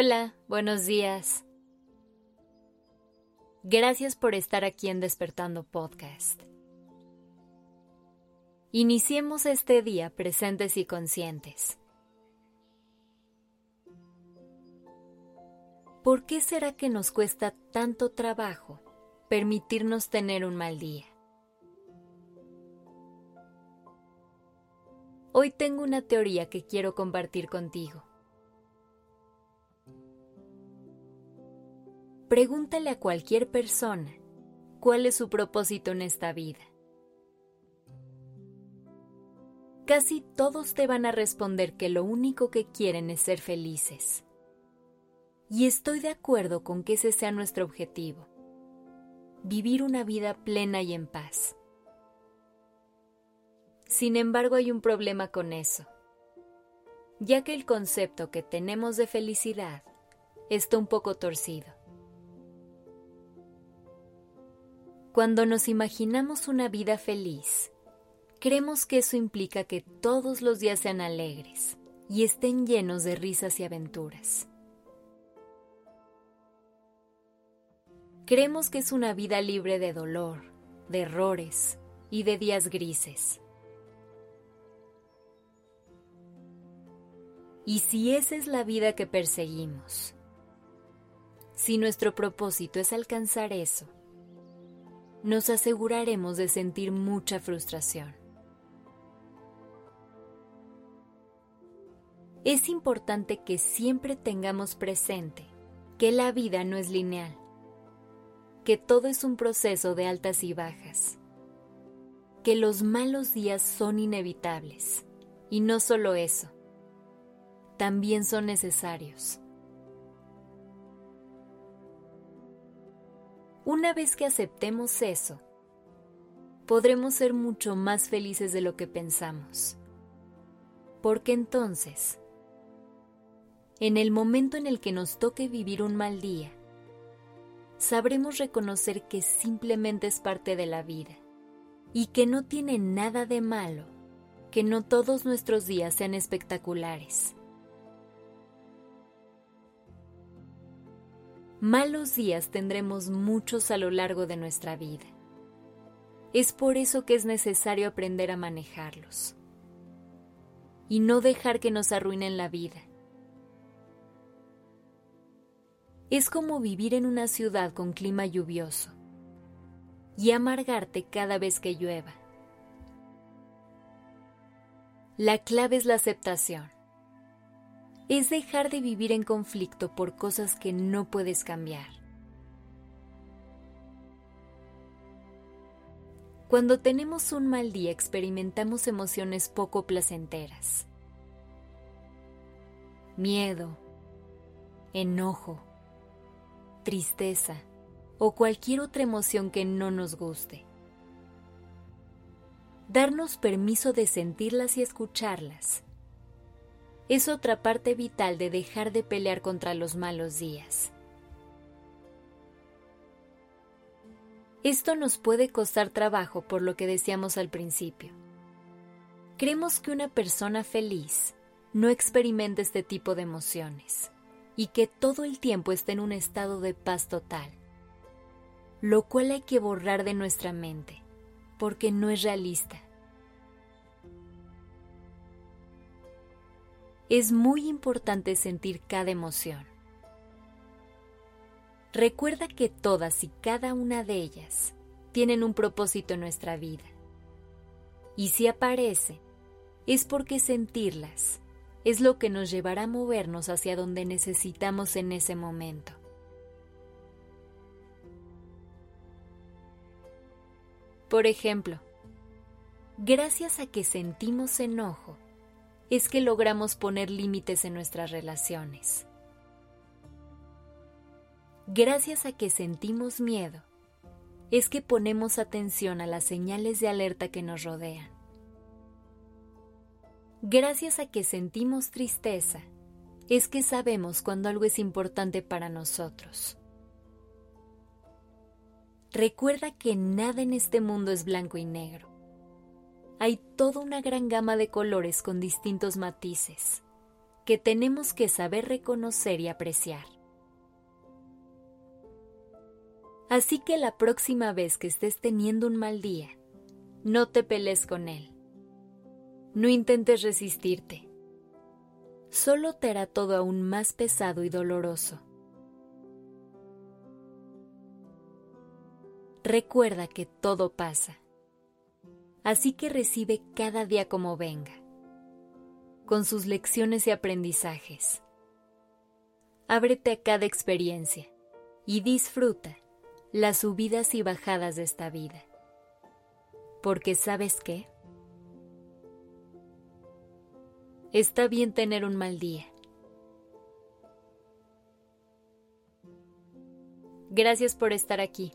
Hola, buenos días. Gracias por estar aquí en Despertando Podcast. Iniciemos este día presentes y conscientes. ¿Por qué será que nos cuesta tanto trabajo permitirnos tener un mal día? Hoy tengo una teoría que quiero compartir contigo. Pregúntale a cualquier persona cuál es su propósito en esta vida. Casi todos te van a responder que lo único que quieren es ser felices. Y estoy de acuerdo con que ese sea nuestro objetivo. Vivir una vida plena y en paz. Sin embargo, hay un problema con eso, ya que el concepto que tenemos de felicidad está un poco torcido. Cuando nos imaginamos una vida feliz, creemos que eso implica que todos los días sean alegres y estén llenos de risas y aventuras. Creemos que es una vida libre de dolor, de errores y de días grises. Y si esa es la vida que perseguimos, si nuestro propósito es alcanzar eso, nos aseguraremos de sentir mucha frustración. Es importante que siempre tengamos presente que la vida no es lineal, que todo es un proceso de altas y bajas, que los malos días son inevitables, y no solo eso, también son necesarios. Una vez que aceptemos eso, podremos ser mucho más felices de lo que pensamos. Porque entonces, en el momento en el que nos toque vivir un mal día, sabremos reconocer que simplemente es parte de la vida y que no tiene nada de malo que no todos nuestros días sean espectaculares. Malos días tendremos muchos a lo largo de nuestra vida. Es por eso que es necesario aprender a manejarlos y no dejar que nos arruinen la vida. Es como vivir en una ciudad con clima lluvioso y amargarte cada vez que llueva. La clave es la aceptación es dejar de vivir en conflicto por cosas que no puedes cambiar. Cuando tenemos un mal día experimentamos emociones poco placenteras. Miedo, enojo, tristeza o cualquier otra emoción que no nos guste. Darnos permiso de sentirlas y escucharlas es otra parte vital de dejar de pelear contra los malos días. Esto nos puede costar trabajo por lo que decíamos al principio. Creemos que una persona feliz no experimenta este tipo de emociones y que todo el tiempo está en un estado de paz total, lo cual hay que borrar de nuestra mente porque no es realista. Es muy importante sentir cada emoción. Recuerda que todas y cada una de ellas tienen un propósito en nuestra vida. Y si aparece, es porque sentirlas es lo que nos llevará a movernos hacia donde necesitamos en ese momento. Por ejemplo, gracias a que sentimos enojo, es que logramos poner límites en nuestras relaciones. Gracias a que sentimos miedo, es que ponemos atención a las señales de alerta que nos rodean. Gracias a que sentimos tristeza, es que sabemos cuando algo es importante para nosotros. Recuerda que nada en este mundo es blanco y negro hay toda una gran gama de colores con distintos matices, que tenemos que saber reconocer y apreciar. Así que la próxima vez que estés teniendo un mal día, no te pelees con él. No intentes resistirte. Solo te hará todo aún más pesado y doloroso. Recuerda que todo pasa. Así que recibe cada día como venga, con sus lecciones y aprendizajes. Ábrete a cada experiencia y disfruta las subidas y bajadas de esta vida. Porque sabes qué? Está bien tener un mal día. Gracias por estar aquí.